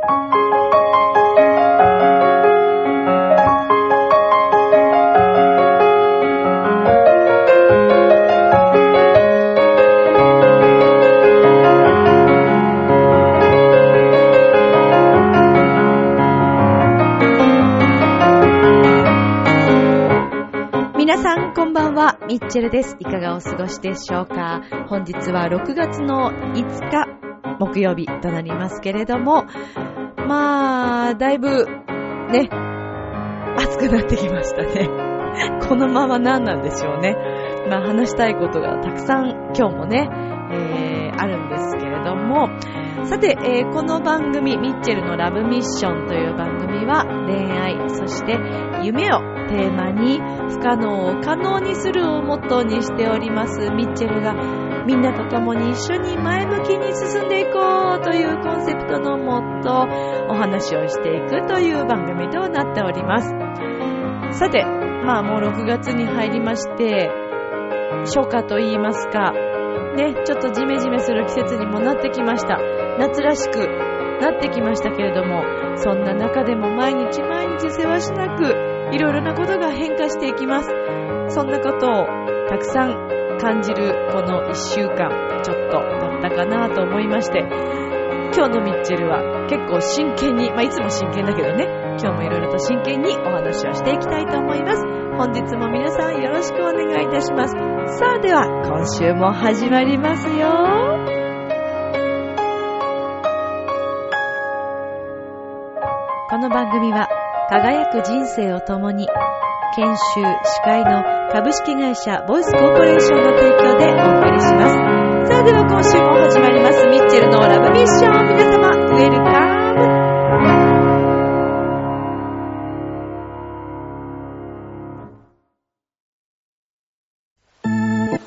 皆さん、こんばんは。ミッチェルです。いかがお過ごしでしょうか？本日は6月の5日、木曜日となりますけれども、まあ、だいぶ、ね、暑くなってきましたね。このまま何なんでしょうね。まあ、話したいことがたくさん今日もね、えー、あるんですけれども、さて、えーこの番組、ミッチェルのラブミッションという番組は、恋愛、そして夢をテーマに、不可能を可能にするをモットーにしております、ミッチェルが、みんなと共に一緒に前向きに進んでいこうというコンセプトのもと、お話をしていくという番組となっております。さて、まあもう6月に入りまして、初夏と言いますか、ね、ちょっとジメジメする季節にもなってきました。夏らしくなってきましたけれども、そんな中でも毎日毎日せわしなく、いろいろなことが変化していきます。そんなことをたくさん感じるこの1週間、ちょっとだったかなと思いまして、今日のミッチェルは結構真剣に、まあいつも真剣だけどね、今日もいろいろと真剣にお話をしていきたいと思います。本日も皆さんよろしくお願いいたします。さあでは、今週も始まりますよ。この番組は輝く人生を共に研修司会の株式会社ボイスコーポレーションの提供でお送りします。さあでは今週も始まりますミッチェルのラブミッション皆様ウェルカム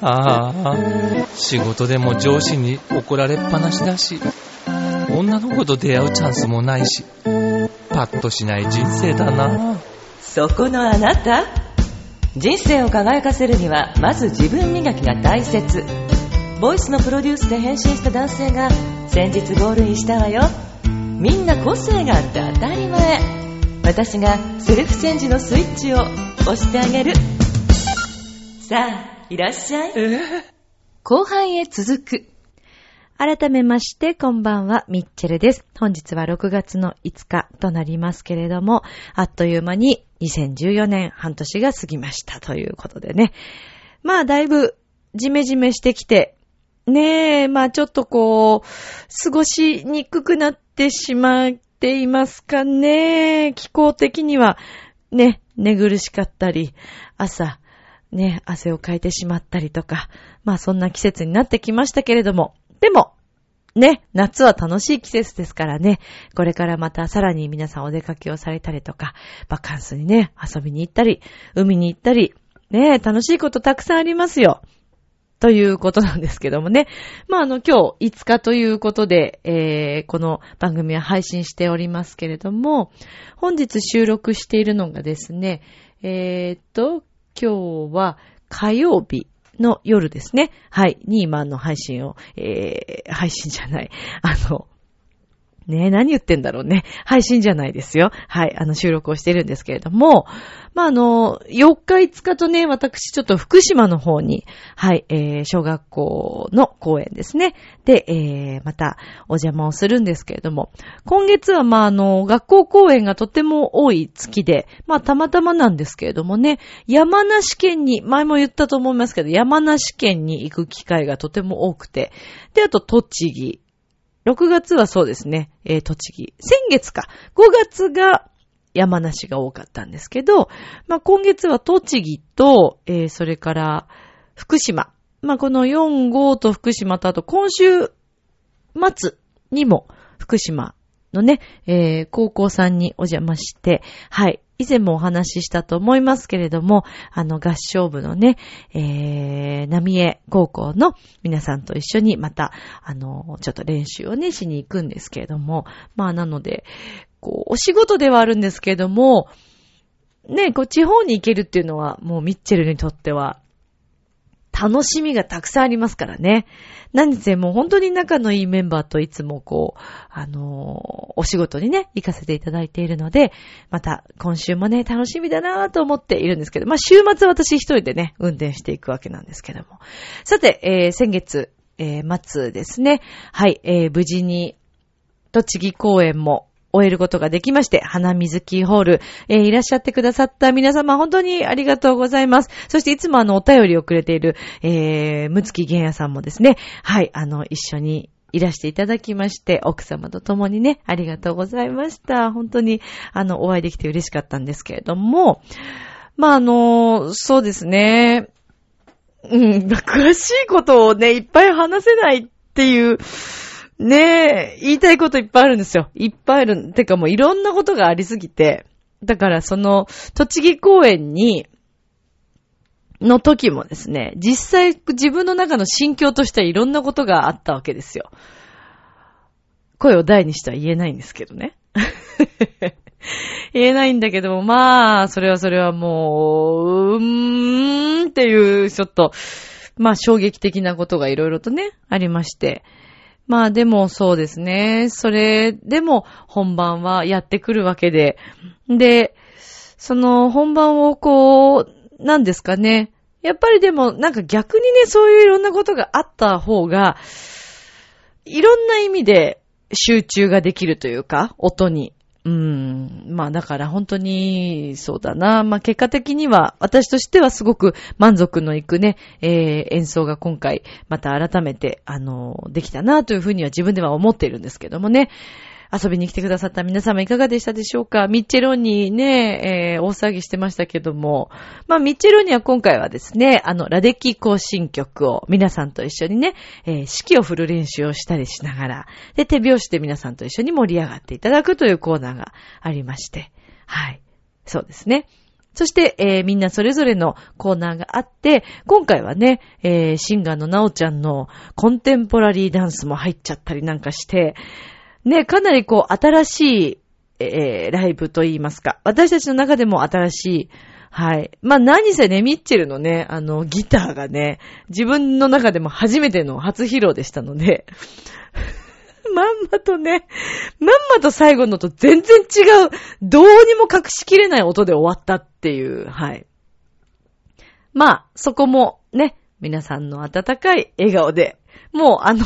ああ、仕事でも上司に怒られっぱなしだし、女の子と出会うチャンスもないし、パッとしない人生だな。そこのあなた。人生を輝かせるにはまず自分磨きが大切。ボイスのプロデュースで変身した男性が先日ゴールインしたわよ。みんな個性があって当たり前。私がセルフチェンジのスイッチを押してあげる。さあいらっしゃい。後半へ続く。改めまして、こんばんは、ミッチェルです。本日は6月の5日となりますけれども、あっという間に2014年半年が過ぎましたということでね。まあ、だいぶジメジメしてきて、ねえ、まあちょっとこう、過ごしにくくなってしまっていますかね。気候的には、ね、寝苦しかったり、朝、ね、汗をかいてしまったりとか、まあそんな季節になってきましたけれども、でも、ね、夏は楽しい季節ですからね、これからまたさらに皆さんお出かけをされたりとか、バカンスにね、遊びに行ったり、海に行ったり、ね、楽しいことたくさんありますよ。ということなんですけどもね。まあ、あの、今日5日ということで、えー、この番組は配信しておりますけれども、本日収録しているのがですね、えーっと、今日は火曜日の夜ですね。はい。に今の配信を、えー、配信じゃない。あの、ねえ、何言ってんだろうね。配信じゃないですよ。はい。あの、収録をしてるんですけれども、まあ、あの、4日5日とね、私ちょっと福島の方に、はい、えー、小学校の公園ですね。で、えー、またお邪魔をするんですけれども、今月はまあ、あの、学校公演がとても多い月で、まあ、たまたまなんですけれどもね、山梨県に、前も言ったと思いますけど、山梨県に行く機会がとても多くて、で、あと栃木、6月はそうですね、えー栃木。先月か。5月が山梨が多かったんですけど、まあ、今月は栃木と、えーそれから福島。まあ、この4、5と福島とあと今週末にも福島のね、えー高校さんにお邪魔して、はい。以前もお話ししたと思いますけれども、あの合唱部のね、えー、浪江高校の皆さんと一緒にまた、あの、ちょっと練習をね、しに行くんですけれども、まあなので、こう、お仕事ではあるんですけれども、ね、こう、地方に行けるっていうのは、もうミッチェルにとっては、楽しみがたくさんありますからね。何せもう本当に仲のいいメンバーといつもこう、あのー、お仕事にね、行かせていただいているので、また今週もね、楽しみだなぁと思っているんですけど、まあ週末私一人でね、運転していくわけなんですけども。さて、えー、先月、えー、末ですね。はい、えー、無事に、栃木公演も終えることができまして、花水キーホール、えー、いらっしゃってくださった皆様、本当にありがとうございます。そしていつもあの、お便りをくれている、えー、むつきげんやさんもですね、はい、あの、一緒にいらしていただきまして、奥様と共にね、ありがとうございました。本当に、あの、お会いできて嬉しかったんですけれども、まあ、あの、そうですね。うん、詳しいことをね、いっぱい話せないっていう、ねえ、言いたいこといっぱいあるんですよ。いっぱいある。てかもういろんなことがありすぎて。だからその、栃木公園に、の時もですね、実際自分の中の心境としてはいろんなことがあったわけですよ。声を大にしては言えないんですけどね。言えないんだけども、まあ、それはそれはもう、うーんっていう、ちょっと、まあ衝撃的なことがいろいろとね、ありまして。まあでもそうですね。それでも本番はやってくるわけで。で、その本番をこう、なんですかね。やっぱりでもなんか逆にね、そういういろんなことがあった方が、いろんな意味で集中ができるというか、音に。うん。まあだから本当に、そうだな。まあ結果的には、私としてはすごく満足のいくね、えー、演奏が今回、また改めて、あの、できたなというふうには自分では思っているんですけどもね。遊びに来てくださった皆様いかがでしたでしょうか？ミッチェロニーね、えー、大騒ぎしてましたけども、まあ、ミッチェロニーは今回はですね、あの、ラデキ行進曲を皆さんと一緒にね、えー、指揮を振る練習をしたりしながら、で、手拍子で皆さんと一緒に盛り上がっていただくというコーナーがありまして、はい。そうですね。そして、えー、みんなそれぞれのコーナーがあって、今回はね、えー、シンガーのなおちゃんのコンテンポラリーダンスも入っちゃったりなんかして、ね、かなりこう、新しい、えー、ライブと言いますか。私たちの中でも新しい、はい。まあ、何せね、ミッチェルのね、あの、ギターがね、自分の中でも初めての初披露でしたので、まんまとね、まんまと最後のと全然違う、どうにも隠しきれない音で終わったっていう、はい。まあ、そこもね、皆さんの温かい笑顔で、もうあの、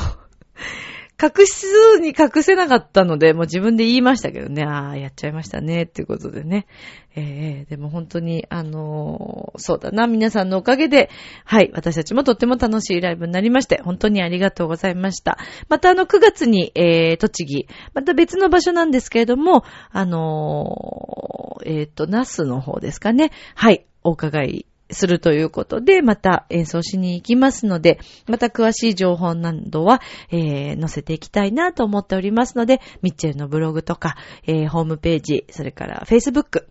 隠すに隠せなかったので、もう自分で言いましたけどね、ああ、やっちゃいましたね、っていうことでね。ええー、でも本当に、あのー、そうだな、皆さんのおかげで、はい、私たちもとっても楽しいライブになりまして、本当にありがとうございました。またあの、9月に、えー、栃木、また別の場所なんですけれども、あのー、えっ、と、ナスの方ですかね。はい、お伺いするということで、また演奏しに行きますので、また詳しい情報などは、えー、載せていきたいなと思っておりますので、ミッチェルのブログとか、えー、ホームページ、それから Facebook、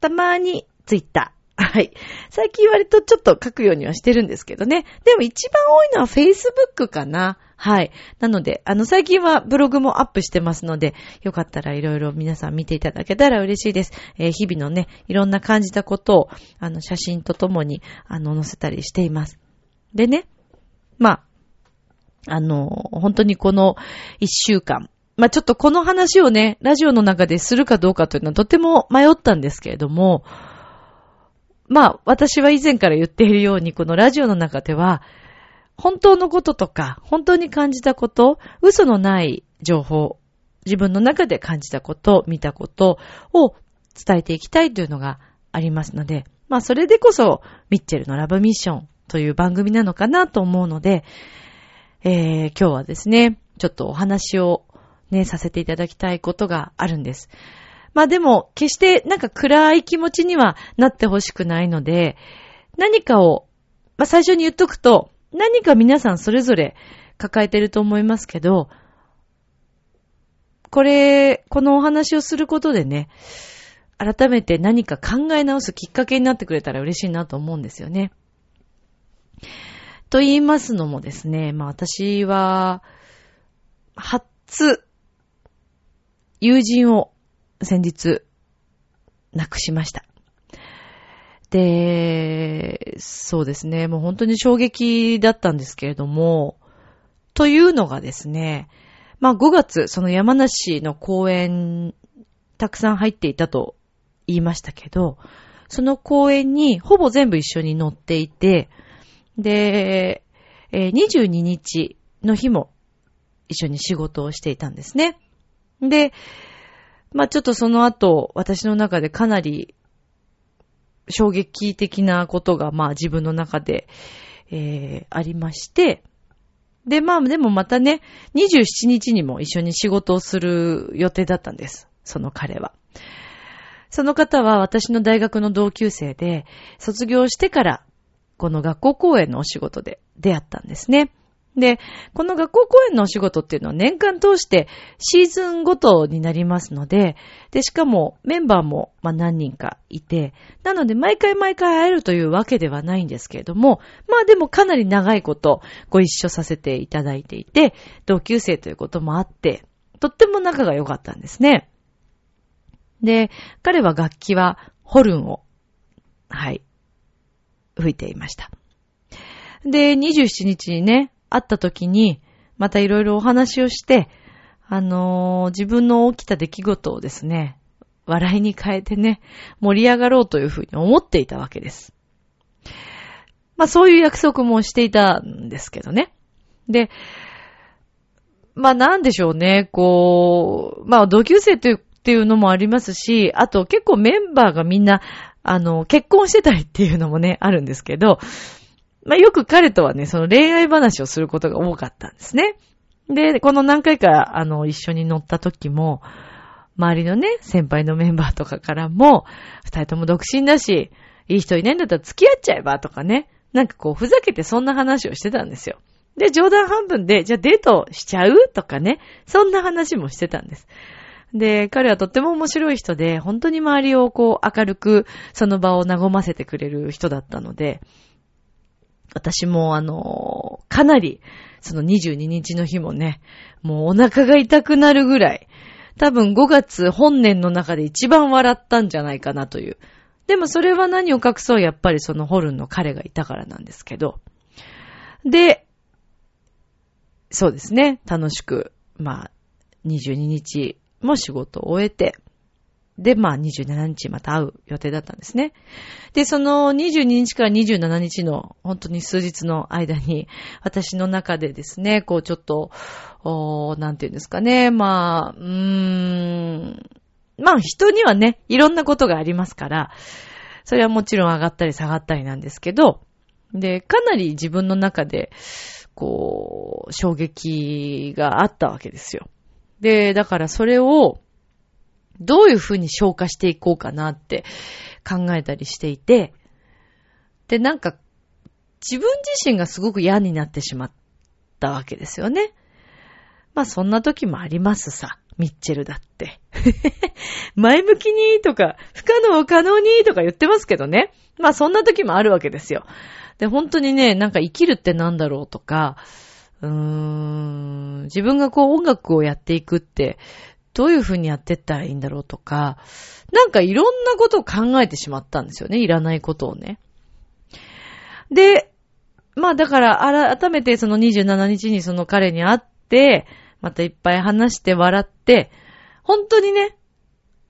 たまに Twitter、はい。最近割とちょっと書くようにはしてるんですけどね。でも一番多いのは Facebook かな。はい。なので、あの、最近はブログもアップしてますので、よかったらいろいろ皆さん見ていただけたら嬉しいです。えー、日々のね、いろんな感じたことを、あの、写真とともに、あの、載せたりしています。でね、まあ、あの、本当にこの一週間、まあ、ちょっとこの話をね、ラジオの中でするかどうかというのはとても迷ったんですけれども、まあ、私は以前から言っているように、このラジオの中では、本当のこととか、本当に感じたこと、嘘のない情報、自分の中で感じたこと、見たことを伝えていきたいというのがありますので、まあそれでこそ、ミッチェルのラブミッションという番組なのかなと思うので、えー、今日はですね、ちょっとお話をね、させていただきたいことがあるんです。まあでも、決してなんか暗い気持ちにはなってほしくないので、何かを、まあ最初に言っとくと、何か皆さんそれぞれ抱えてると思いますけど、これ、このお話をすることでね、改めて何か考え直すきっかけになってくれたら嬉しいなと思うんですよね。と言いますのもですね、まあ私は、初、友人を先日、亡くしました。で、そうですね、もう本当に衝撃だったんですけれども、というのがですね、まあ5月、その山梨の公園、たくさん入っていたと言いましたけど、その公園にほぼ全部一緒に乗っていて、で、22日の日も一緒に仕事をしていたんですね。で、まあちょっとその後、私の中でかなり衝撃的なことが、まあ自分の中で、えー、ありまして、で、まあでもまたね、27日にも一緒に仕事をする予定だったんです。その彼は。その方は私の大学の同級生で、卒業してからこの学校公演のお仕事で出会ったんですね。で、この学校公演のお仕事っていうのは年間通してシーズンごとになりますので、で、しかもメンバーもまあ何人かいて、なので毎回毎回会えるというわけではないんですけれども、まあでもかなり長いことご一緒させていただいていて、同級生ということもあって、とっても仲が良かったんですね。で、彼は楽器はホルンを、はい、吹いていました。で、27日にね、会った時に、またいろいろお話をして、あのー、自分の起きた出来事をですね、笑いに変えてね、盛り上がろうというふうに思っていたわけです。まあそういう約束もしていたんですけどね。で、まあなんでしょうね、こう、まあ同級生というっていうのもありますし、あと結構メンバーがみんな、あの、結婚してたりっていうのもね、あるんですけど、まあ、よく彼とはね、その恋愛話をすることが多かったんですね。で、この何回か、あの、一緒に乗った時も、周りのね、先輩のメンバーとかからも、二人とも独身だし、いい人いないんだったら付き合っちゃえばとかね、なんかこう、ふざけてそんな話をしてたんですよ。で、冗談半分で、じゃあデートしちゃうとかね、そんな話もしてたんです。で、彼はとっても面白い人で、本当に周りをこう明るくその場を和ませてくれる人だったので、私もあの、かなり、その22日の日もね、もうお腹が痛くなるぐらい、多分5月本年の中で一番笑ったんじゃないかなという。でもそれは何を隠そうやっぱりそのホルンの彼がいたからなんですけど。で、そうですね、楽しく、まあ、22日も仕事を終えて、で、まあ27日また会う予定だったんですね。で、その22日から27日の本当に数日の間に、私の中でですね、こうちょっと、おなんていうんですかね、まあ、うーん、まあ人にはね、いろんなことがありますから、それはもちろん上がったり下がったりなんですけど、で、かなり自分の中で、こう、衝撃があったわけですよ。で、だからそれを、どういうふうに消化していこうかなって考えたりしていて、で、なんか、自分自身がすごく嫌になってしまったわけですよね。まあそんな時もありますさ。ミッチェルだって。前向きにとか、不可能を可能にとか言ってますけどね。まあそんな時もあるわけですよ。で、本当にね、なんか生きるってなんだろうとか、うーん、自分がこう音楽をやっていくって、どういう風にやってったらいいんだろうとか、なんかいろんなことを考えてしまったんですよね。いらないことをね。で、まあだから改めてその27日にその彼に会って、またいっぱい話して笑って、本当にね、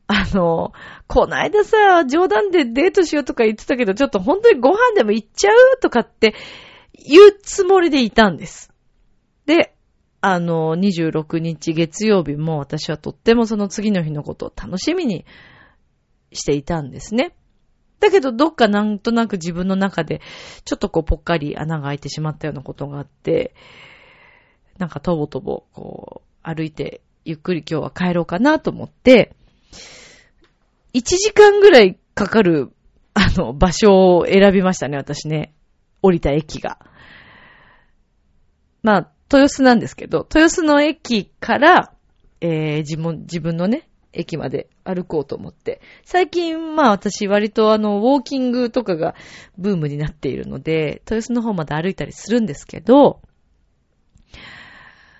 あの、こないださ、冗談でデートしようとか言ってたけど、ちょっと本当にご飯でも行っちゃうとかって言うつもりでいたんです。で、あの、26日月曜日も私はとってもその次の日のことを楽しみにしていたんですね。だけど、どっかなんとなく自分の中で、ちょっとこう、ぽっかり穴が開いてしまったようなことがあって、なんかとぼとぼ、こう、歩いて、ゆっくり今日は帰ろうかなと思って、1時間ぐらいかかる、あの、場所を選びましたね、私ね。降りた駅が。まあ、豊洲なんですけど、豊洲の駅から、えー、自分、自分のね、駅まで歩こうと思って。最近、まあ私割とあの、ウォーキングとかがブームになっているので、豊洲の方まで歩いたりするんですけど、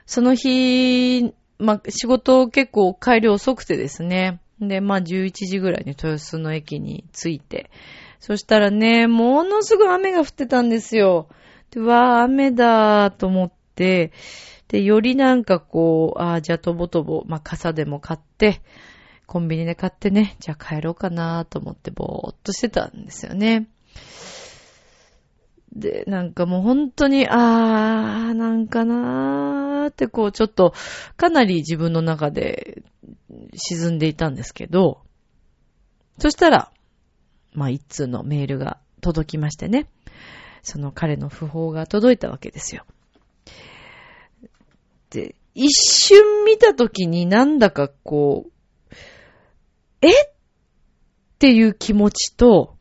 その日、まあ仕事結構帰り遅くてですね。で、まあ11時ぐらいに豊洲の駅に着いて、そしたらね、ものすごい雨が降ってたんですよ。で、わー、雨だと思って、で、よりなんかこう、ああ、じゃあとぼとぼ、まあ傘でも買って、コンビニで買ってね、じゃあ帰ろうかなと思ってぼーっとしてたんですよね。で、なんかもう本当に、あー、なんかなーってこう、ちょっと、かなり自分の中で沈んでいたんですけど、そしたら、まあ、一通のメールが届きましてね、その彼の訃報が届いたわけですよ。一瞬見たときになんだかこう、え？っていう気持ちと、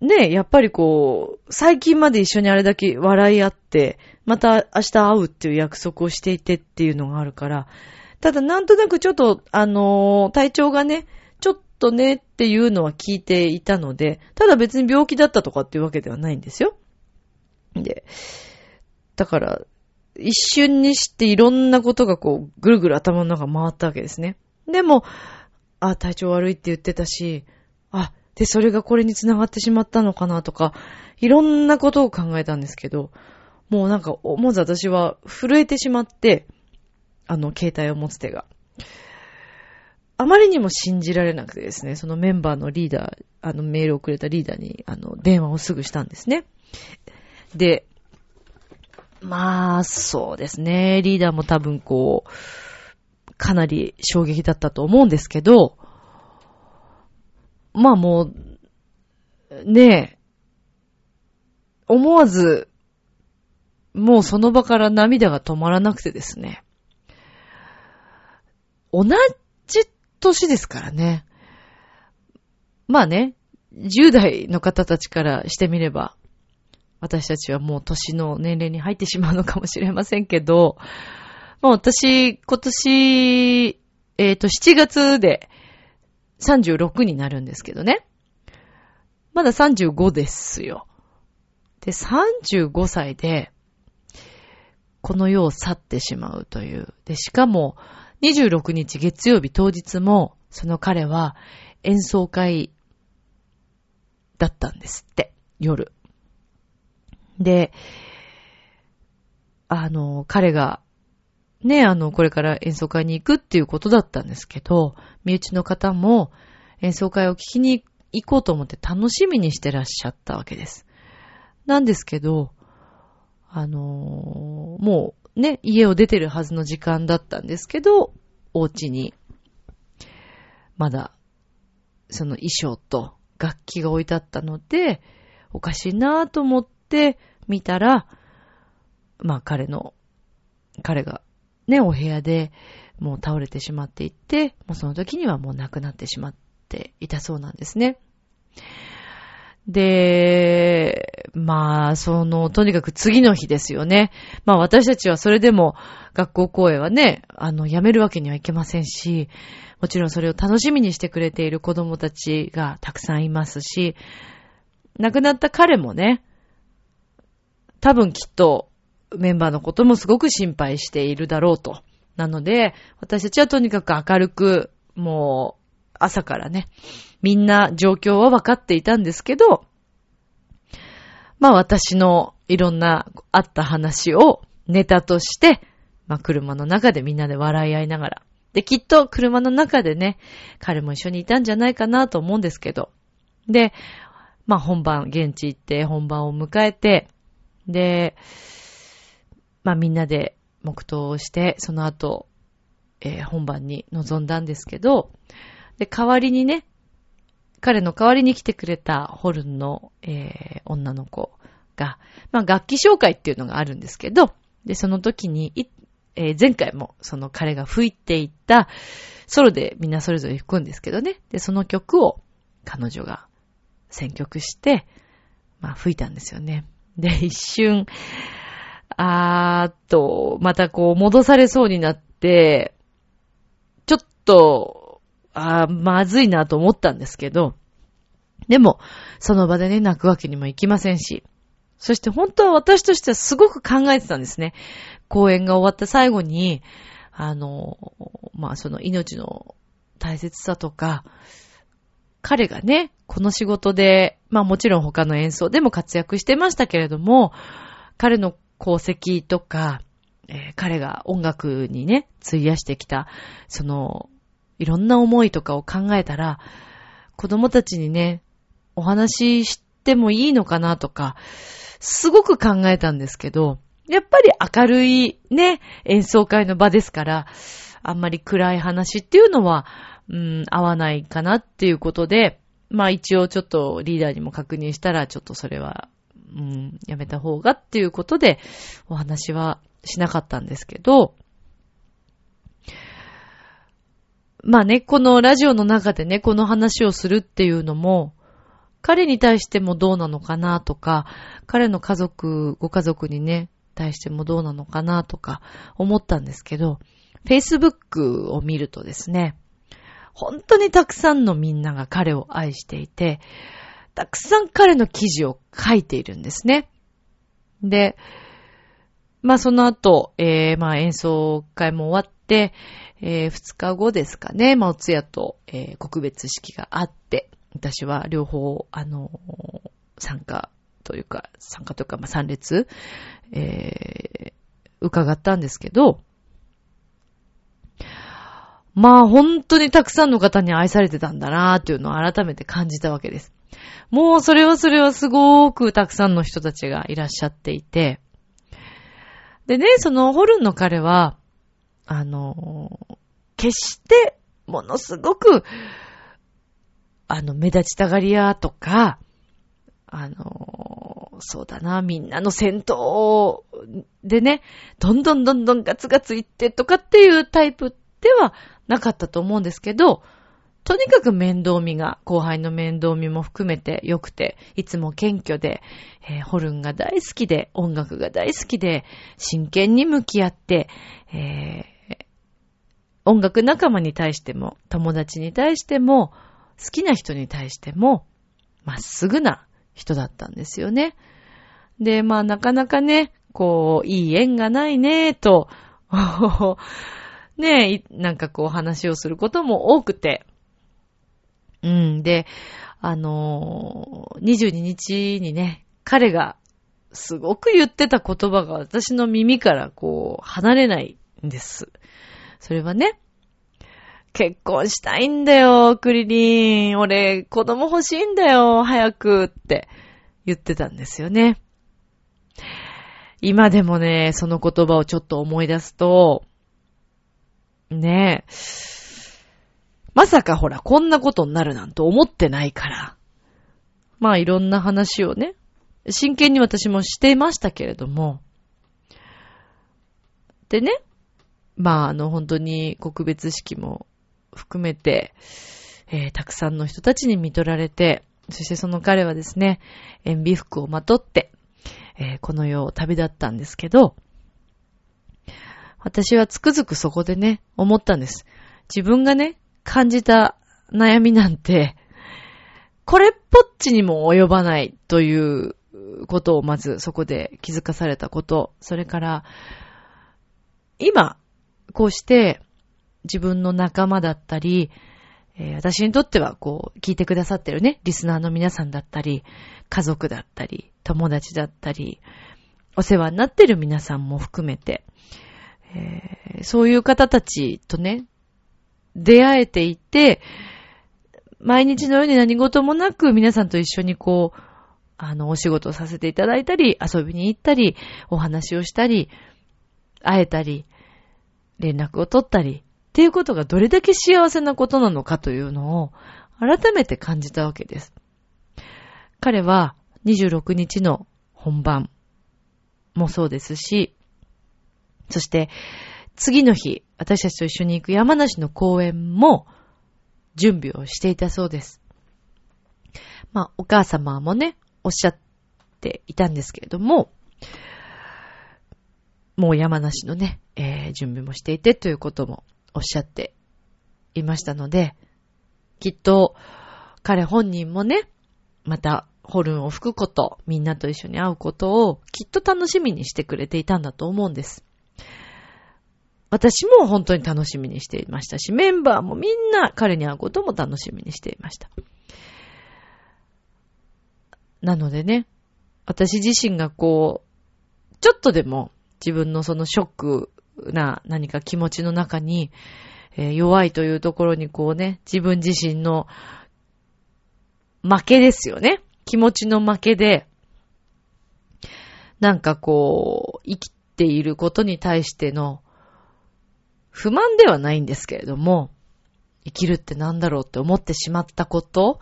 ねえ、やっぱりこう、最近まで一緒にあれだけ笑い合って、また明日会うっていう約束をしていてっていうのがあるから、ただなんとなくちょっと、あのー、体調がね、ちょっとねっていうのは聞いていたので、ただ別に病気だったとかっていうわけではないんですよ。で、だから、一瞬にしていろんなことがこう、ぐるぐる頭の中回ったわけですね。でも、あ、体調悪いって言ってたし、あ、で、それがこれに繋がってしまったのかなとか、いろんなことを考えたんですけど、もうなんか、思わず私は震えてしまって、あの、携帯を持つ手が。あまりにも信じられなくてですね、そのメンバーのリーダー、あの、メールをくれたリーダーに、あの、電話をすぐしたんですね。で、まあ、そうですね、リーダーも多分こう、かなり衝撃だったと思うんですけど、まあもう、ねえ、思わず、もうその場から涙が止まらなくてですね。同じ年ですからね。まあね、10代の方たちからしてみれば、私たちはもう年の年齢に入ってしまうのかもしれませんけど、まあ私、今年、えっ、ー、と、7月で36になるんですけどね。まだ35ですよ。で、35歳で、この世を去ってしまうという。で、しかも、26日月曜日当日も、その彼は演奏会だったんですって、夜。で、あの、彼が、ね、あの、これから演奏会に行くっていうことだったんですけど、身内の方も演奏会を聞きに行こうと思って楽しみにしてらっしゃったわけです。なんですけど、あの、もうね、家を出てるはずの時間だったんですけど、お家に、まだ、その衣装と楽器が置いてあったので、おかしいなぁと思って見たら、まあ彼の、彼がね、お部屋でもう倒れてしまっていって、もうその時にはもう亡くなってしまっていたそうなんですね。で、まあ、その、とにかく次の日ですよね。まあ私たちはそれでも学校公演はね、あの、やめるわけにはいけませんし、もちろんそれを楽しみにしてくれている子供たちがたくさんいますし、亡くなった彼もね、多分きっとメンバーのこともすごく心配しているだろうと。なので、私たちはとにかく明るく、もう、朝からね、みんな状況は分かっていたんですけど、まあ私のいろんなあった話をネタとして、まあ車の中でみんなで笑い合いながら。で、きっと車の中でね、彼も一緒にいたんじゃないかなと思うんですけど。で、まあ本番、現地行って本番を迎えて、で、まあみんなで黙祷をして、その後、えー、本番に臨んだんですけど、で、代わりにね、彼の代わりに来てくれたホルンの、えー、女の子が、まあ楽器紹介っていうのがあるんですけど、で、その時に、えー、前回もその彼が吹いていたソロでみんなそれぞれ吹くんですけどね。で、その曲を彼女が選曲して、まあ吹いたんですよね。で、一瞬、あーっと、またこう戻されそうになって、ちょっと、あー、まずいなと思ったんですけど、でも、その場でね、泣くわけにもいきませんし、そして本当は私としてはすごく考えてたんですね。公演が終わった最後に、あの、まあ、その命の大切さとか、彼がね、この仕事で、まあもちろん他の演奏でも活躍してましたけれども、彼の功績とか、えー、彼が音楽にね、費やしてきた、その、いろんな思いとかを考えたら、子供たちにね、お話ししてもいいのかなとか、すごく考えたんですけど、やっぱり明るいね、演奏会の場ですから、あんまり暗い話っていうのは、うん、合わないかなっていうことで、まあ一応ちょっとリーダーにも確認したら、ちょっとそれは、うん、やめた方がっていうことで、お話はしなかったんですけど、まあね、このラジオの中でね、この話をするっていうのも、彼に対してもどうなのかなとか、彼の家族、ご家族にね、対してもどうなのかなとか思ったんですけど、Facebook を見るとですね、本当にたくさんのみんなが彼を愛していて、たくさん彼の記事を書いているんですね。で、まあその後、えー、まあ演奏会も終わって、えー、2日後ですかね、まあお通夜と、えー、告別式があって、私は両方、あのー、参加というか、参加というか、まあ参列、えー、伺ったんですけど、まあ本当にたくさんの方に愛されてたんだなーっていうのを改めて感じたわけです。もうそれはそれはすごくたくさんの人たちがいらっしゃっていて、でね、そのホルンの彼は、あの、決してものすごく、あの、目立ちたがり屋とか、あの、そうだな、みんなの戦闘でね、どんどんどんどんガツガツいってとかっていうタイプではなかったと思うんですけど、とにかく面倒見が、後輩の面倒見も含めて良くて、いつも謙虚で、えー、ホルンが大好きで、音楽が大好きで、真剣に向き合って、えー、音楽仲間に対しても、友達に対しても、好きな人に対しても、まっすぐな人だったんですよね。で、まあなかなかね、こう、いい縁がないね、と、ね、なんかこう話をすることも多くて、うん。で、あのー、22日にね、彼がすごく言ってた言葉が私の耳からこう離れないんです。それはね、結婚したいんだよ、クリリン。俺、子供欲しいんだよ、早くって言ってたんですよね。今でもね、その言葉をちょっと思い出すと、ねえ、まさかほら、こんなことになるなんて思ってないから。まあいろんな話をね、真剣に私もしていましたけれども。でね、まああの本当に告別式も含めて、えー、たくさんの人たちに見取られて、そしてその彼はですね、塩ビ服をまとって、えー、この世を旅立ったんですけど、私はつくづくそこでね、思ったんです。自分がね、感じた悩みなんて、これっぽっちにも及ばないということをまずそこで気づかされたこと、それから、今、こうして自分の仲間だったり、私にとってはこう、聞いてくださってるね、リスナーの皆さんだったり、家族だったり、友達だったり、お世話になってる皆さんも含めて、えー、そういう方たちとね、出会えていて、毎日のように何事もなく皆さんと一緒にこう、あの、お仕事をさせていただいたり、遊びに行ったり、お話をしたり、会えたり、連絡を取ったり、っていうことがどれだけ幸せなことなのかというのを改めて感じたわけです。彼は26日の本番もそうですし、そして次の日、私たちと一緒に行く山梨の公園も準備をしていたそうです。まあ、お母様もね、おっしゃっていたんですけれども、もう山梨のね、えー、準備もしていてということもおっしゃっていましたので、きっと彼本人もね、またホルンを吹くこと、みんなと一緒に会うことをきっと楽しみにしてくれていたんだと思うんです。私も本当に楽しみにしていましたし、メンバーもみんな彼に会うことも楽しみにしていました。なのでね、私自身がこう、ちょっとでも自分のそのショックな何か気持ちの中に、えー、弱いというところにこうね、自分自身の負けですよね。気持ちの負けで、なんかこう、生きていることに対しての不満ではないんですけれども、生きるって何だろうって思ってしまったこと、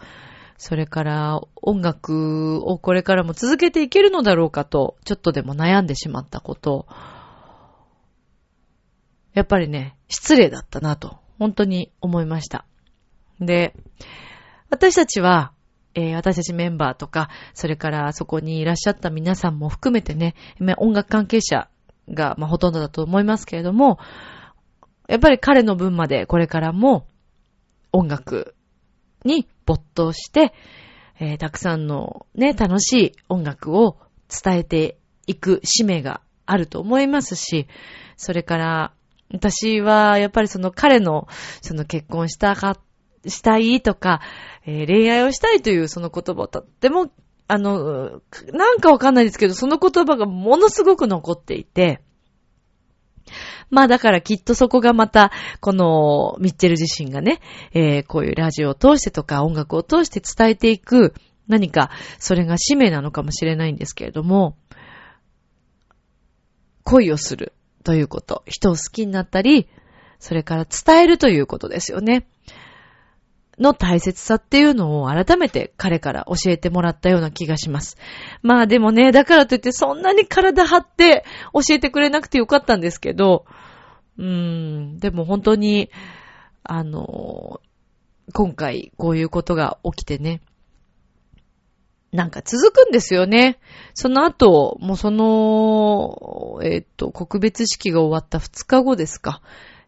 それから音楽をこれからも続けていけるのだろうかと、ちょっとでも悩んでしまったこと、やっぱりね、失礼だったなと、本当に思いました。で、私たちは、えー、私たちメンバーとか、それからそこにいらっしゃった皆さんも含めてね、音楽関係者が、まあ、ほとんどだと思いますけれども、やっぱり彼の分までこれからも音楽に没頭して、えー、たくさんのね、楽しい音楽を伝えていく使命があると思いますし、それから、私はやっぱりその彼のその結婚したか、したいとか、えー、恋愛をしたいというその言葉をとっても、あの、なんかわかんないですけど、その言葉がものすごく残っていて、まあだからきっとそこがまた、このミッチェル自身がね、えー、こういうラジオを通してとか音楽を通して伝えていく何かそれが使命なのかもしれないんですけれども、恋をするということ、人を好きになったり、それから伝えるということですよね。の大切さっていうのを改めて彼から教えてもらったような気がします。まあでもね、だからといってそんなに体張って教えてくれなくてよかったんですけど、うーん、でも本当に、あの、今回こういうことが起きてね、なんか続くんですよね。その後、もうその、えっ、と、告別式が終わった2日後ですか、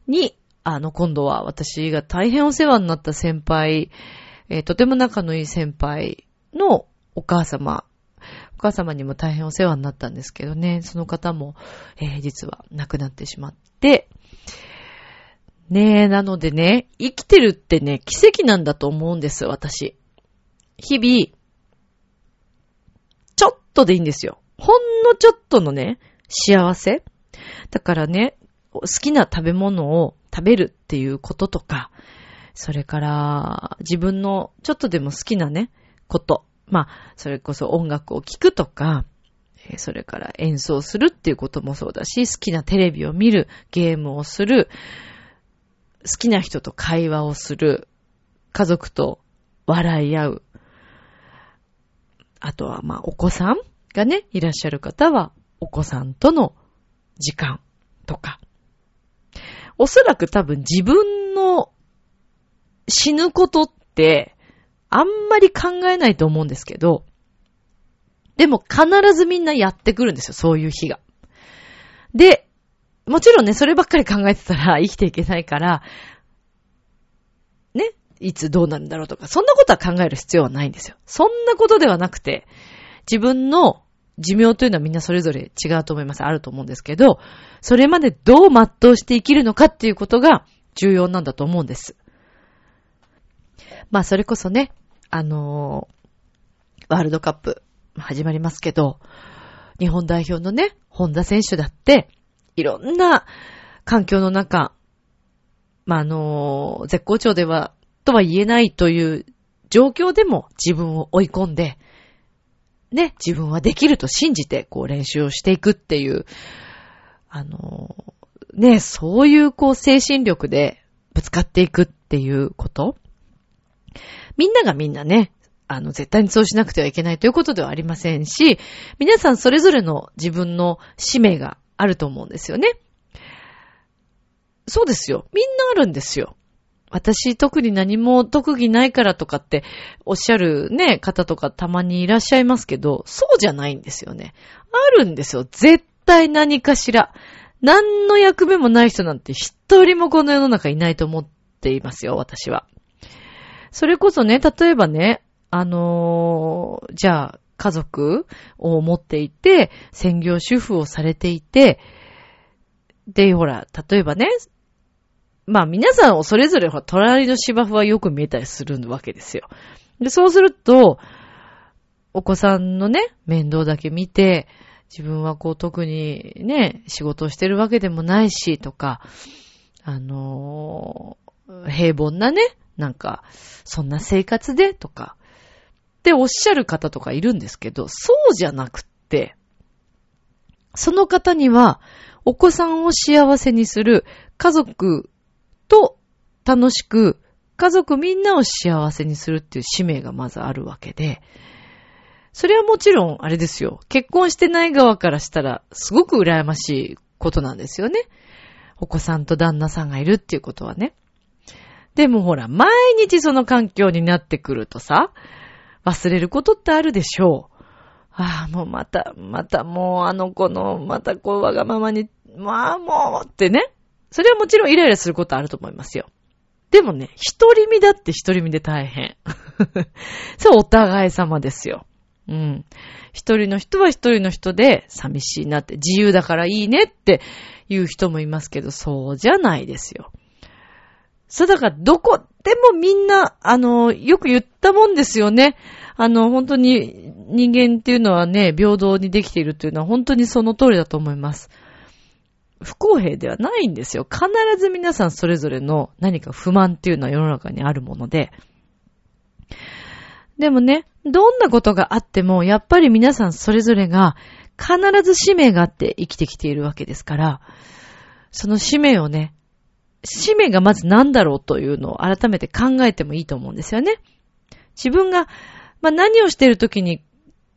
に、あの、今度は私が大変お世話になった先輩、えー、とても仲のいい先輩のお母様、お母様にも大変お世話になったんですけどね、その方も、えー、実は亡くなってしまって、ねえ、なのでね、生きてるってね、奇跡なんだと思うんです、私。日々、ちょっとでいいんですよ。ほんのちょっとのね、幸せだからね、好きな食べ物を食べるっていうこととか、それから自分のちょっとでも好きなね、こと。まあ、それこそ音楽を聴くとか、それから演奏するっていうこともそうだし、好きなテレビを見る、ゲームをする、好きな人と会話をする、家族と笑い合う。あとは、まあ、お子さんがね、いらっしゃる方は、お子さんとの時間とか、おそらく多分自分の死ぬことって、あんまり考えないと思うんですけど、でも必ずみんなやってくるんですよ、そういう日が。で、もちろんね、そればっかり考えてたら 生きていけないから、ね、いつどうなるんだろうとか、そんなことは考える必要はないんですよ。そんなことではなくて、自分の寿命というのはみんなそれぞれ違うと思います。あると思うんですけど、それまでどう全うして生きるのかっていうことが重要なんだと思うんです。まあそれこそね、あのー、ワールドカップ始まりますけど、日本代表のね、本田選手だって、いろんな環境の中、まあ、あのー、絶好調では、とは言えないという状況でも自分を追い込んで、ね、自分はできると信じて、こう練習をしていくっていう、あの、ね、そういうこう精神力でぶつかっていくっていうことみんながみんなね、あの、絶対にそうしなくてはいけないということではありませんし、皆さんそれぞれの自分の使命があると思うんですよね。そうですよ。みんなあるんですよ。私特に何も特技ないからとかっておっしゃるね、方とかたまにいらっしゃいますけど、そうじゃないんですよね。あるんですよ。絶対何かしら。何の役目もない人なんて一人もこの世の中いないと思っていますよ、私は。それこそね、例えばね、あのー、じゃあ、家族を持っていて、専業主婦をされていて、で、ほら、例えばね、まあ皆さんをそれぞれ隣の芝生はよく見えたりするわけですよ。で、そうすると、お子さんのね、面倒だけ見て、自分はこう特にね、仕事をしてるわけでもないし、とか、あのー、平凡なね、なんか、そんな生活で、とか、っておっしゃる方とかいるんですけど、そうじゃなくって、その方には、お子さんを幸せにする家族と楽しく、家族みんなを幸せにするっていう使命がまずあるわけで、それはもちろん、あれですよ。結婚してない側からしたら、すごく羨ましいことなんですよね。お子さんと旦那さんがいるっていうことはね。でもほら、毎日その環境になってくるとさ、忘れることってあるでしょう。ああ、もうまた、またもうあの子の、またこうわがままに、まあもうってね。それはもちろんイライラすることあると思いますよ。でもね、一人身だって一人身で大変。そう、お互い様ですよ。うん。一人の人は一人の人で寂しいなって、自由だからいいねって言う人もいますけど、そうじゃないですよ。そうだからどこでもみんな、あの、よく言ったもんですよね。あの、本当に人間っていうのはね、平等にできているっていうのは本当にその通りだと思います。不公平ではないんですよ。必ず皆さんそれぞれの何か不満っていうのは世の中にあるもので。でもね、どんなことがあっても、やっぱり皆さんそれぞれが必ず使命があって生きてきているわけですから、その使命をね、使命がまず何だろうというのを改めて考えてもいいと思うんですよね。自分が、まあ、何をしているときに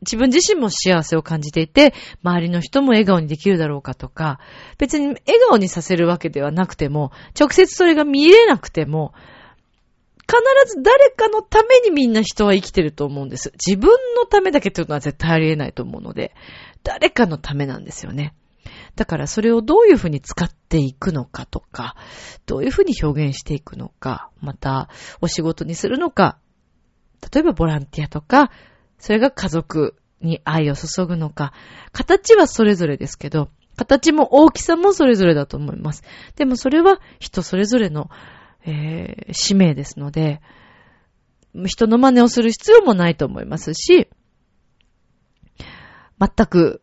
自分自身も幸せを感じていて、周りの人も笑顔にできるだろうかとか、別に笑顔にさせるわけではなくても、直接それが見れなくても、必ず誰かのためにみんな人は生きてると思うんです。自分のためだけというのは絶対ありえないと思うので、誰かのためなんですよね。だからそれをどういうふうに使っていくのかとか、どういうふうに表現していくのか、またお仕事にするのか、例えばボランティアとか、それが家族に愛を注ぐのか、形はそれぞれですけど、形も大きさもそれぞれだと思います。でもそれは人それぞれのえー、使命ですので、人の真似をする必要もないと思いますし、全く、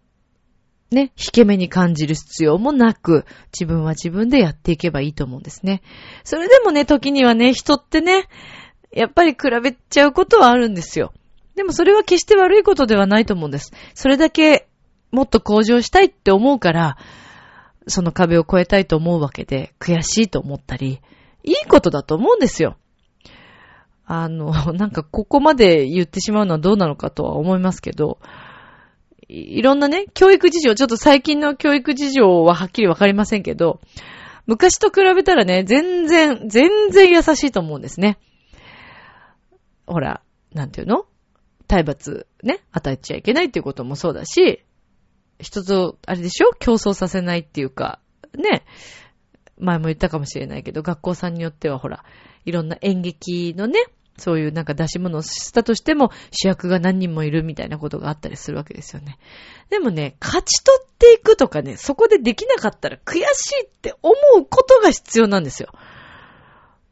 ね、引け目に感じる必要もなく、自分は自分でやっていけばいいと思うんですね。それでもね、時にはね、人ってね、やっぱり比べちゃうことはあるんですよ。でもそれは決して悪いことではないと思うんです。それだけもっと向上したいって思うから、その壁を越えたいと思うわけで、悔しいと思ったり、いいことだと思うんですよ。あの、なんかここまで言ってしまうのはどうなのかとは思いますけど、いろんなね、教育事情、ちょっと最近の教育事情ははっきりわかりませんけど、昔と比べたらね、全然、全然優しいと思うんですね。ほら、なんていうの？体罰ね、与えちゃいけないっていうこともそうだし、人と、あれでしょ競争させないっていうか、ね、前も言ったかもしれないけど、学校さんによってはほら、いろんな演劇のね、そういうなんか出し物をしたとしても主役が何人もいるみたいなことがあったりするわけですよね。でもね、勝ち取っていくとかね、そこでできなかったら悔しいって思うことが必要なんですよ。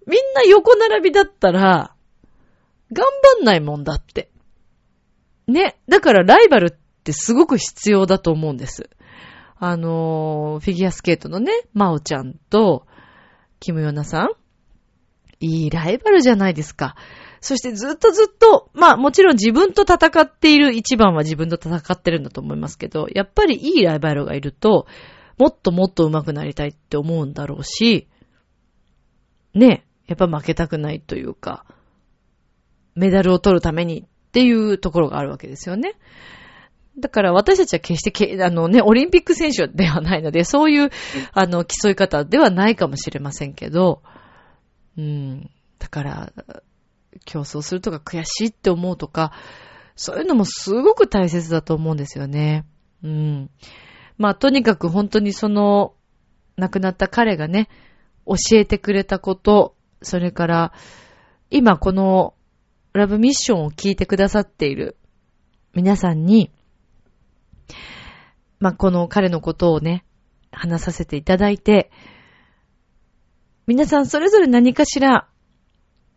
みんな横並びだったら、頑張んないもんだって。ね。だからライバルってすごく必要だと思うんです。あのー、フィギュアスケートのね、マオちゃんと、キムヨナさんいいライバルじゃないですか。そしてずっとずっと、まあもちろん自分と戦っている一番は自分と戦ってるんだと思いますけど、やっぱりいいライバルがいると、もっともっと上手くなりたいって思うんだろうし、ね、やっぱ負けたくないというか、メダルを取るためにっていうところがあるわけですよね。だから私たちは決して、あのね、オリンピック選手ではないので、そういう、あの、競い方ではないかもしれませんけど、うん。だから、競争するとか悔しいって思うとか、そういうのもすごく大切だと思うんですよね。うん。まあ、とにかく本当にその、亡くなった彼がね、教えてくれたこと、それから、今このラブミッションを聞いてくださっている皆さんに、まあ、この彼のことをね、話させていただいて、皆さんそれぞれ何かしら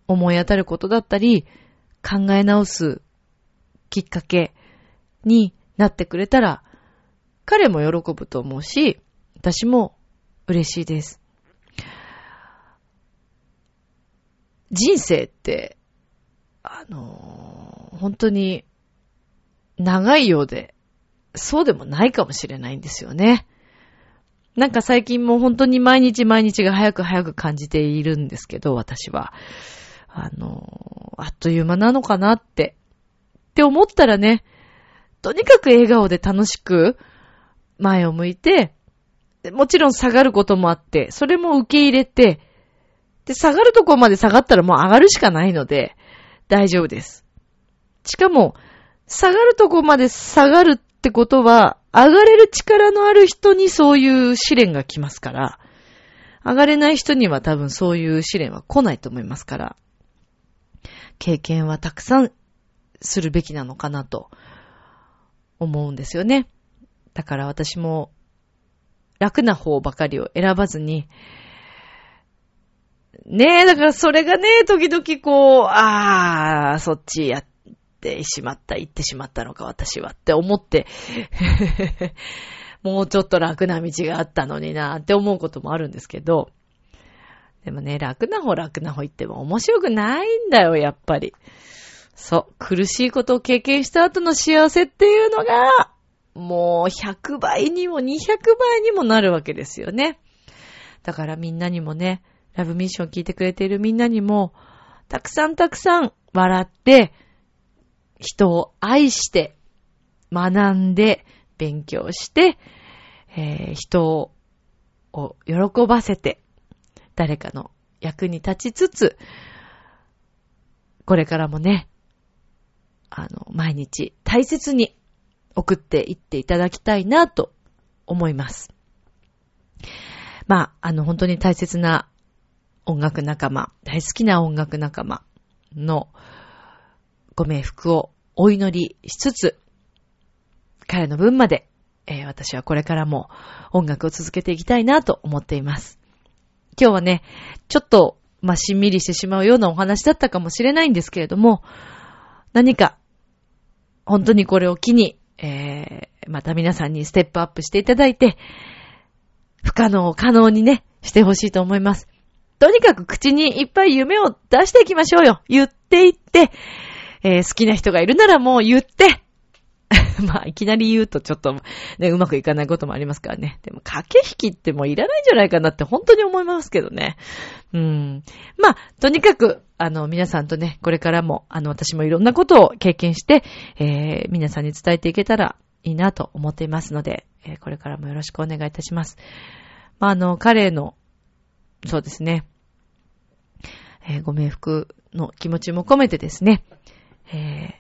思い当たることだったり、考え直すきっかけになってくれたら、彼も喜ぶと思うし、私も嬉しいです。人生って、あのー、本当に長いようで、そうでもないかもしれないんですよね。なんか最近も本当に毎日毎日が早く早く感じているんですけど、私は。あの、あっという間なのかなって。って思ったらね、とにかく笑顔で楽しく前を向いて、もちろん下がることもあって、それも受け入れて、で、下がるとこまで下がったらもう上がるしかないので、大丈夫です。しかも、下がるとこまで下がるってことは、上がれる力のある人にそういう試練が来ますから、上がれない人には多分そういう試練は来ないと思いますから、経験はたくさんするべきなのかなと思うんですよね。だから私も楽な方ばかりを選ばずに、ねえ、だからそれがね、時々こう、ああ、そっちやってしまった、行ってしまったのか私はって思って もうちょっと楽な道があったのになって思うこともあるんですけど、でもね、楽な方楽な方言っても面白くないんだよ、やっぱり。そう、苦しいことを経験した後の幸せっていうのが、もう100倍にも200倍にもなるわけですよね。だからみんなにもね、ラブミッション聞いてくれているみんなにも、たくさんたくさん笑って、人を愛して、学んで、勉強して、えー、人を喜ばせて、誰かの役に立ちつつ、これからもね、あの、毎日大切に送っていっていただきたいなと思います。まあ、あの、本当に大切な音楽仲間、大好きな音楽仲間のご冥福をお祈りしつつ、彼の分まで、えー、私はこれからも音楽を続けていきたいなと思っています。今日はね、ちょっと、まあ、しんみりしてしまうようなお話だったかもしれないんですけれども、何か、本当にこれを機に、えー、また皆さんにステップアップしていただいて、不可能を可能にね、してほしいと思います。とにかく口にいっぱい夢を出していきましょうよ。言っていって、えー、好きな人がいるならもう言って、まあ、いきなり言うとちょっとね、うまくいかないこともありますからね。でも、駆け引きってもういらないんじゃないかなって本当に思いますけどね。うん。まあ、とにかく、あの、皆さんとね、これからも、あの、私もいろんなことを経験して、えー、皆さんに伝えていけたらいいなと思っていますので、えー、これからもよろしくお願いいたします。まあ、あの、彼の、そうですね、えー、ご冥福の気持ちも込めてですね、えー、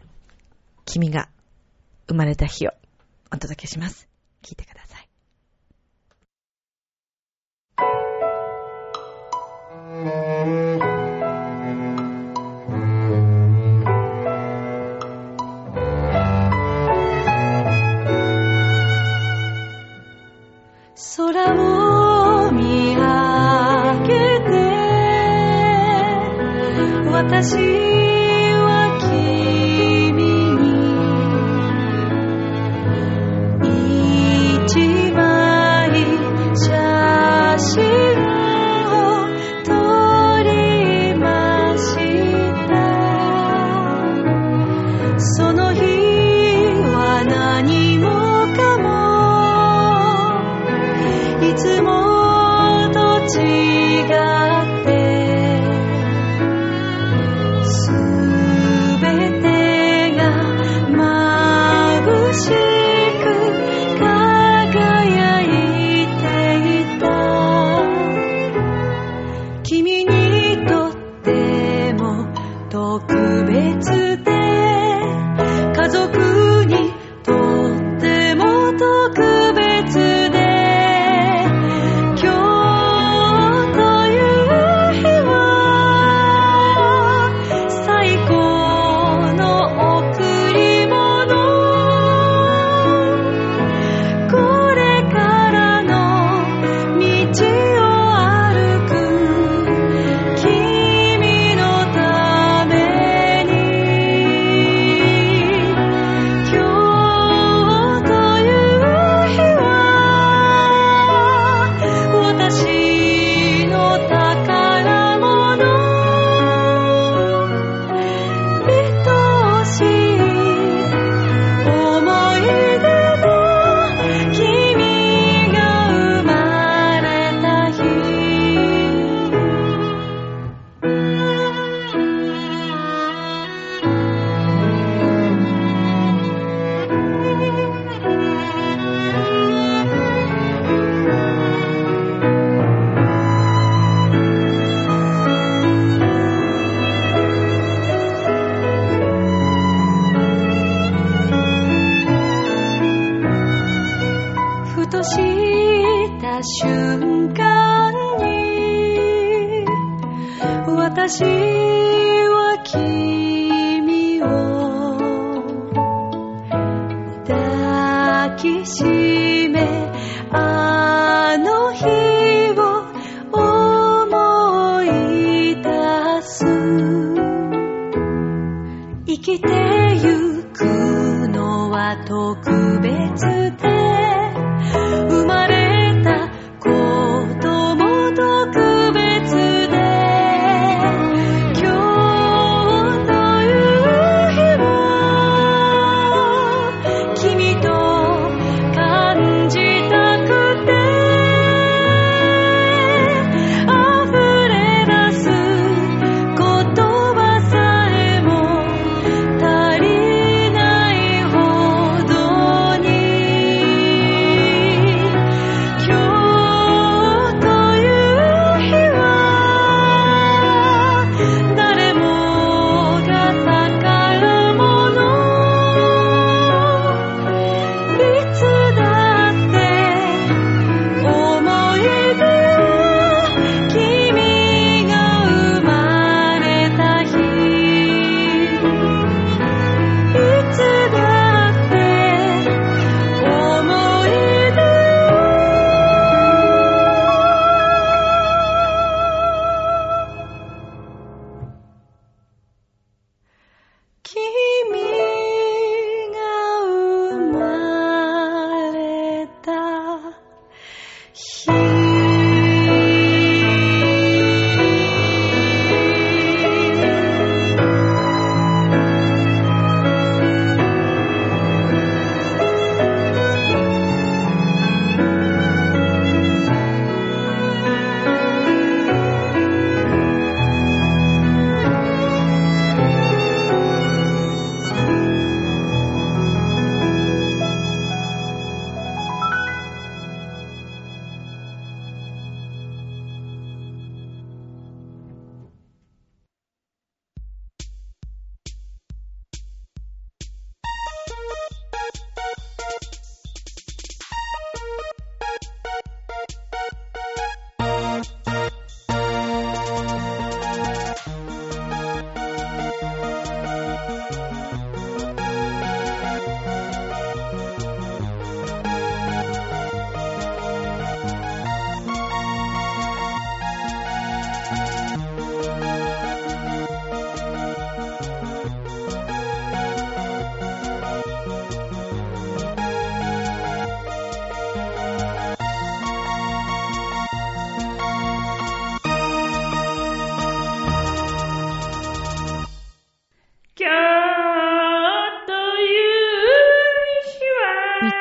君が生まれた日をお届けします。聞いてください。空を私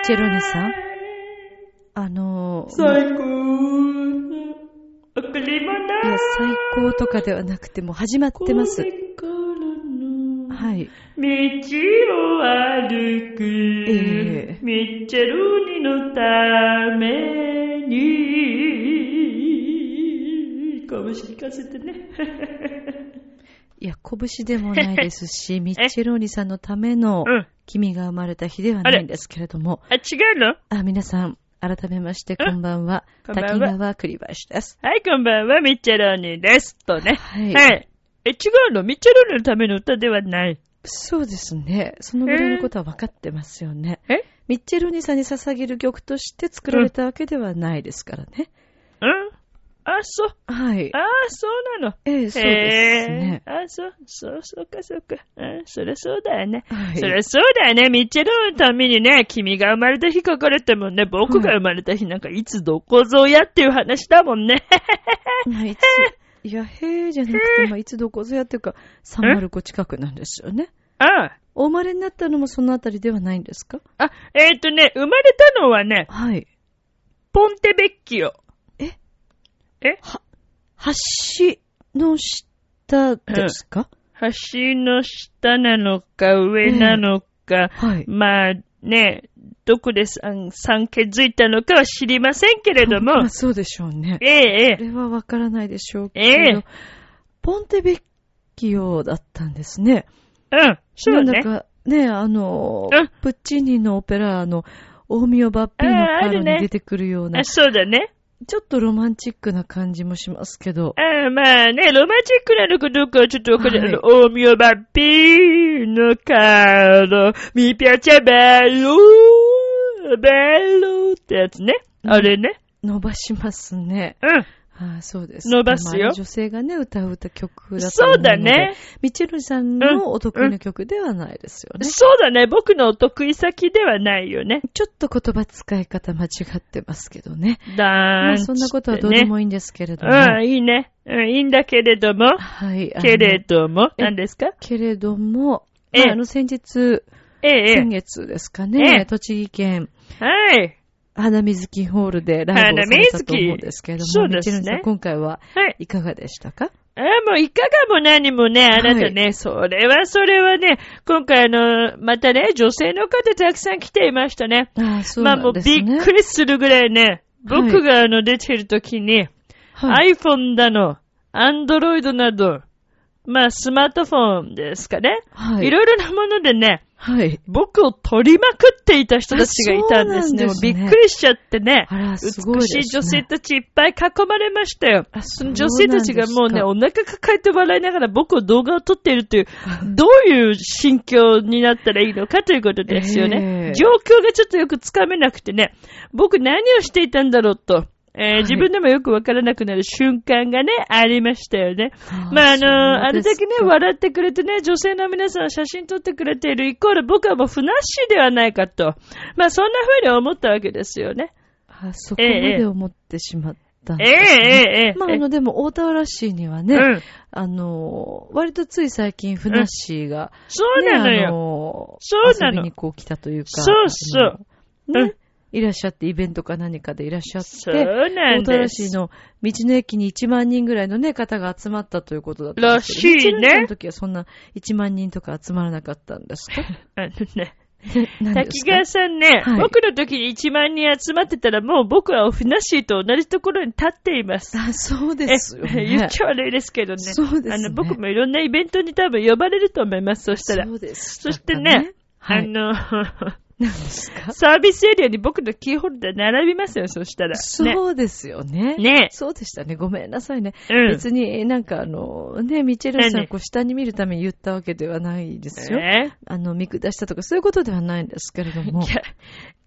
チェロネさんあの最高。の贈り物。いや最高とかではなくてもう始まってます。はい。道を歩く、ええ。ミッチェルニのために。拳聞かせてねいや拳でもないですし ミッチェローニさんのためのうん君が生まれた日ではないんですけれどもあ違うの？あ皆さん改めましてこんばんはこんばんは滝川栗林ですはい、こんばんは、ミッチェロニです。とね。はいはい。え、違うの？ミッチェロニのための歌ではない？そうですね。そのぐらいのことは分かってますよね。え？ミッチェロニさんに捧げる曲として作られたわけではないですからね。うんあ、そう。はいあ。そうなの。ええ、そうですねあ、そう、そう、そうか、そうか。うん、そりゃそうだよね。はいそりゃそうだよね。ミッチェルのためにね、君が生まれた日書かれてもね、僕が生まれた日なんかいつどこぞやっていう話だもんね。まあ、いつ、いや、へえじゃなくて、まあ、いつどこぞやっていうか、305近くなんですよね。あお生まれになったのもそのあたりではないんですか？あ、えっ、とね、生まれたのはね、はい。ポンテベッキオ。え？え橋の下ですか、橋の下なのか上なのか、はい。まあね、どこで産産気づいたのかは知りませんけれども。まあ、、そうでしょうね。えええこれはわからないでしょうけえど、えポンテベッキオだったんですね。え、うん、そうなん。か、ね、あの、うん。プッチーニのオペラの、大宮バッピーのカーあーあるね。ロに出てくるような。あ、そうだね。ちょっとロマンチックな感じもしますけど。あまあね、ロマンチックなのかどうかはちょっとわかんない。おみおばっぴーのカード、みぴゃちゃべろー、べろーってやつね。あれね。伸ばしますね。うん。ああそうです。伸ばすよまあ女性がね、歌う歌曲だとそう。だね。。みちるさんのお得意の曲ではないですよね。そうだね。僕のお得意先ではないよね。ちょっと言葉使い方間違ってますけどね。だーん、まあそんなことはどうでもいいんですけれども。うん、いいね。うん、いいんだけれども。はい。けれども。え何ですか？けれども、ええまああの先日、ええ、え先月ですかね、ええ栃木県、え。はい。花水木ホールでライブをされたと思うんですけれども、そうですね今回ははい。いかがでしたか？あもういかがも何もね、あなたね、それはそれはね、今回あの、またね、女性の方たくさん来ていましたね。ああ、そうまあもうなんですね。びっくりするぐらいね、はい僕があの出てる時に、はい。iPhone だの、Android など、まあスマートフォンですかね。はい。いろいろなものでね、はい。僕を取りまくっていた人たちがいたんですね。すねびっくりしちゃってね。あら、すごいね。美しい女性たちいっぱい囲まれましたよ。あその女性たちがもうね、お腹抱えて笑いながら僕を動画を撮っているという、どういう心境になったらいいのかということですよね。ええ状況がちょっとよくつかめなくてね、僕何をしていたんだろうと。えーい自分でもよくわからなくなる瞬間がね、ありましたよね。あまあ、あの、あれだけね、笑ってくれてね、女性の皆さん写真撮ってくれているイコール僕はもうふなっしーではないかと。まあ、そんな風に思ったわけですよね。あそこまで思ってしまったね。ええええ。まあ、あの、でも、大田原市にはね、うん。あの、割とつい最近、ふなっしーが、そうなのよ。のそうなの遊びにこう来たというか、そうそうね、うんいらっしゃって、イベントか何かでいらっしゃって、そうなん大田原です。市の道の駅に1万人ぐらいのね、方が集まったということだった。らしいね道の時はそんな1万人とか集まらなかったんですか？あのね、滝川さんね、はい僕の時に1万人集まってたらもう僕はふなっしーと同じところに立っています。あ、そうですよね。え言っちゃ悪いですけどね。そうですねあの、僕もいろんなイベントに多分呼ばれると思います、そしたら。そうです。そしてね、はい。あの、何ですか？サービスエリアに僕のキーホルダー並びますよ、そしたら。ね。そうですよね。ねそうでしたね。ごめんなさいね。うん。別になんかあの、ね、ミチェルさん何？こう下に見るために言ったわけではないですよ。ねあの、見下したとかそういうことではないんですけれども。いや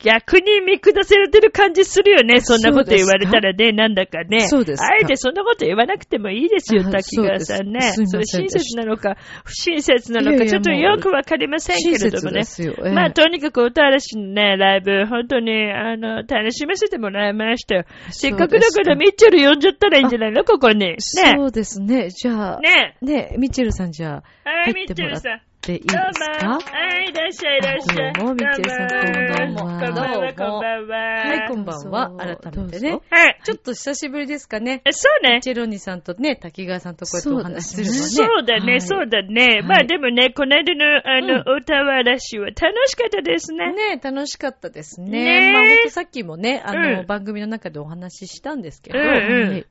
逆に見下されてる感じするよね。そんなこと言われたらね、なんだかね。そうですか？あえてそんなこと言わなくてもいいですよ、あ滝川さんね。それ親切なのか、不親切なのか、ちょっとよくわかりませんけれどもね親切で。すよ。ええまあ、とにかく歌嵐のね、ライブ、本当に、あの、楽しませてもらいましたよ。せっかくだからミッチェル呼んじゃったらいいんじゃないの？ここに。ね。そうですね。じゃあ、ね。ね、ミチェルさんじゃあ、はい、ミッチェルさん。ていいですも。か？はい、いらっしゃい、いらっしゃい。どうもミッチェルさんどうもこんばんはこんばんは、こんばんは。はい、こんばんは。改めてね。はい。ちょっと久しぶりですかね。えそうねミ。チェロニさんとね、滝川さんとこうやってお話しするのね。そうだね、はいそうだね。まあでもね、この間の、あの、歌わらしは楽しかったですね。ね楽しかったですね。ねまあほんとさっきもね、あの、うん番組の中でお話ししたんですけど、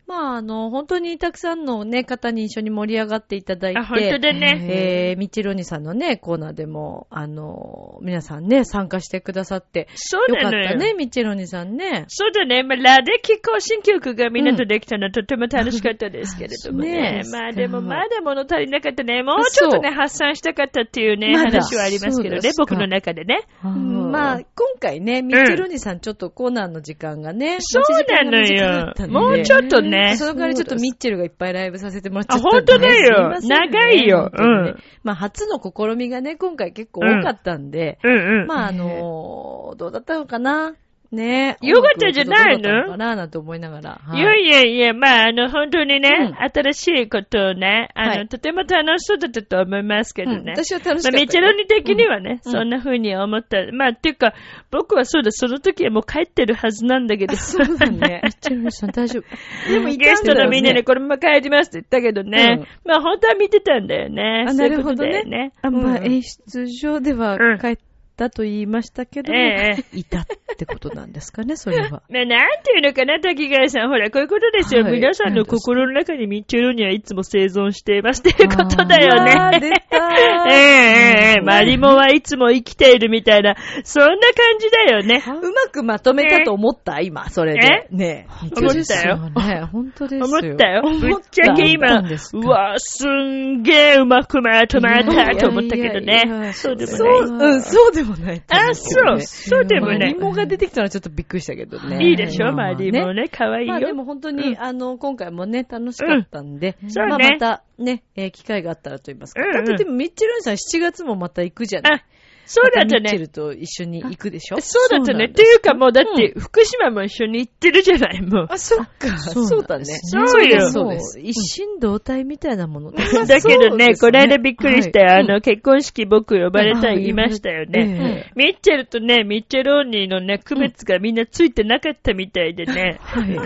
まああの、本当にたくさんのね、方に一緒に盛り上がっていただいて、あ、本当だね。えー、ミチロニさんのね、コーナーでも、あの、皆さんね、参加してくださって、そうよかなのよ。ったね、ミチロニさんね。そうだね。まあ、ラデキ行進曲がみんなとできたのはとても楽しかったですけれどもねね。えまあでもまだ物足りなかったね。もうちょっとね、発散したかったっていうね、まだ話はありますけどね僕の中でね。うんまあ、今回ね、ミチロニさんちょっとコーナーの時間がね、そうなのよもうちょっとね。その代わりちょっとミッチェルがいっぱいライブさせてもらっちゃあ、ったんで、本当だよ。長いよ。うん。まあ、初の試みがね、今回結構多かったんで、うん。うん。まあ、あのーどうだったのかな？ねよかったんじゃないのかななんて思いながら。はいやいやいや、まあ、あの、本当にね、うん新しいことをね、あの、はいとても楽しそうだったと思いますけどうんね。私は楽しかったよ。まあ、メチェロニ的にはね、うんそんな風に思った。まあ、っていうか、僕はそうだ、その時はもう帰ってるはずなんだけど。そうだね。ミッチェルさん大丈夫。でもいゲストのみんなでこのまま帰りますって言ったけどね。うんまあ、本当は見てたんだよね。あ、ないるほどね。あま演出上ではうん帰っったと言いましたけども、ええいたってことなんですかね、それは。まあ、なんていうのかな、滝川さん。ほら、こういうことですよ。はい皆さんの心の中にミッチェルにはいつも生存していますっていうことだよね。出たー ええええマリモはいつも生きているみたいな、そんな感じだよね。うまくまとめたと思った？今、それで。ね思ったよ ね本当ですよ。思ったよ。ぶっちゃけ思今うわ、すんげえうまくまとまったと思ったけどね。やそうでもそう、ない。うん、そうでもない。あ、そう、そうでもマない。リモが出てきたのはちょっとびっくりしたけどね。いいでしょ、まあリモね。かわいいよ。まあでも本当に、うんあの、今回もね、楽しかったんで、まあまたね、えー機会があったらと言いますか。だってでもミッチェルンさん7月もまた行くじゃないあ、そうだったね。まミッチェルと一緒に行くでしょそうだったね。っていうかもうだって、福島も一緒に行ってるじゃない、もう。あ、そっか。そうだね。そうよ。そうです。一心同体みたいなもの。でだけどね、この間びっくりして、はい。あの、結婚式僕呼ばれた言いましたよね。えミッチェルとね、ミッチェローニーのね、区別がみんなついてなかったみたいでね。はい。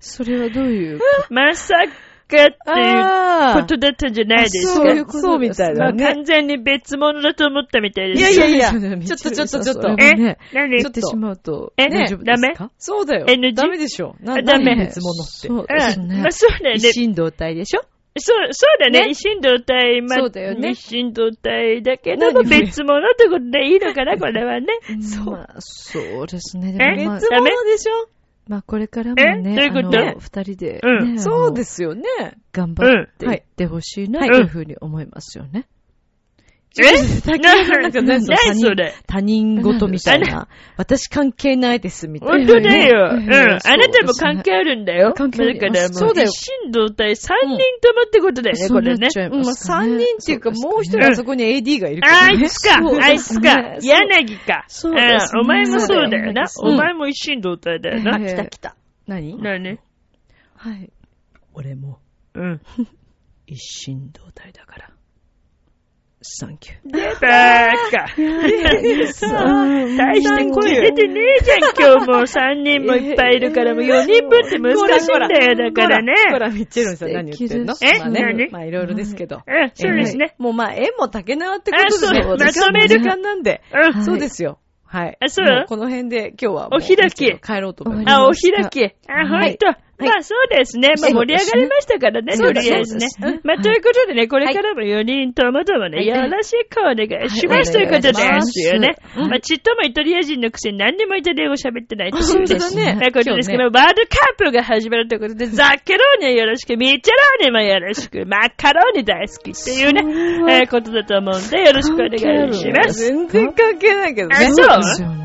それはどうい。うまさかっていうことだったんじゃないですか。そういうことそうみたいまあだね。完全に別物だと思ったみたいですいやいやいや、よちょっとちょっとちょっと。え？ね何？ちょっとしまうと。え？大丈夫ですか？そうだよ。NG？ダメでしょ。なあダメ何別物って。そうだよね一。心同体でしょ？そう、そうだね。ね？一心同体、まあ、そうだよね一心同体だけども何？別物ってことでいいのかな、これはね。そう。まあ、そうですね。え？別物でしょ？まあ、これからもね、え？あの二人で、うんねそうですよね。頑張ってうんいってほしいな、はいというふうに思いますよね。え？なんか何それ？人他人事みたいな。私関係ないですみたいな。本当だよ。うん。ねあなたも関係あるんだよ。関係あるだからもう、そうだよ一心同体三人ともってことだよね、これね。うん、まあ、三人っていうか、もう一人あそこに AD がいるからね。あいつかあいつか、柳か。そうですねんお前もそうだよな。うんお前も一心同体だよな。あ来た来た。何？何？はい。俺もうん。一心同体だから。サンキュー。バーカ。大して声出てねえじゃん、今日もう3人もいっぱいいるから、もう4人分って難しいんだよ、だからね。ほら、ミッチェルンさん何言ってんのえ何まあいろいろですけど。うん、そうですね。もうまあ、縁も竹縄ってことでね、まとめる時間なんで。うん。そうですよ。はい。あそうもこの辺で今日はお開き帰ろうと思います。あ、お開き。あ、ほんと。まあそうですね。まあ盛り上がりましたからね、とりあえずね。まあということでね、これからも4人ともどもね、よろしくお願いしますということですよね。まあちっともイタリア人のくせに何にもイタリア語喋ってないという本当だね。まあことですけど、ワールドカップが始まるということで、ザッケローニはよろしく、ミッチェローニもよろしく、マカローニ大好きっていうね、えーことだと思うんで、よろしくお願いします。全然関係ないけどね。あ、そう？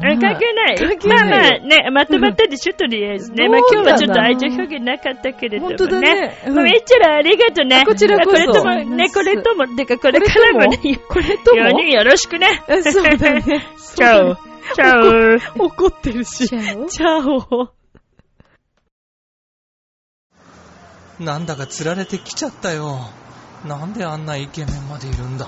関係ない。関係まあない。まあね、まとまったでしょ、とりあえずね。うんまあ今日はちょっと愛情表現なかったけれどもね。本当だねうんまあめっちゃありがとうね。あこちらこそこれとも、ね、これとも、てかこれからもね、これとも4人よろしくね。そうだね。チャオ。チャオ。怒ってるし。チャオ？チャオ。なんだか釣られてきちゃったよ。なんであんなイケメンまでいるんだ？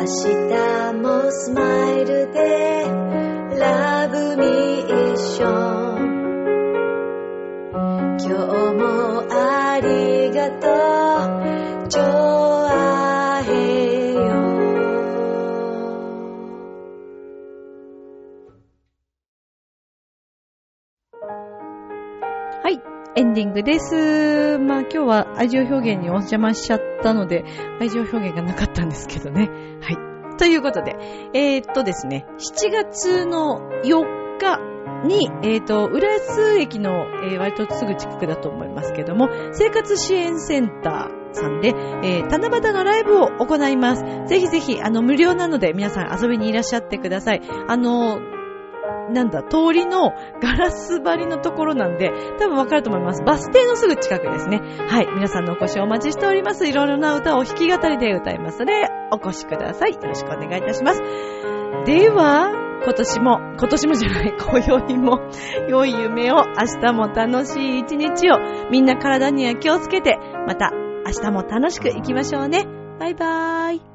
明日もスマイルでラブミッション。今日もありがとう。エンディングです。まあ今日は愛情表現にお邪魔しちゃったので、愛情表現がなかったんですけどね。はい。ということで、えー、っとですね、7月の4日に、えー、っと、浦安駅の、えー割とすぐ近くだと思いますけども、生活支援センターさんで、えー七夕のライブを行います。ぜひぜひ、あの、無料なので皆さん遊びにいらっしゃってください。あの、なんだ、通りのガラス張りのところなんで、多分わかると思います。バス停のすぐ近くですね。はい。皆さんのお越しをお待ちしております。いろいろな歌を弾き語りで歌いますので、お越しください。よろしくお願いいたします。では、今年も、今年もじゃない、今宵も、良い夢を、明日も楽しい一日を、みんな体には気をつけて、また明日も楽しく行きましょうね。バイバーイ。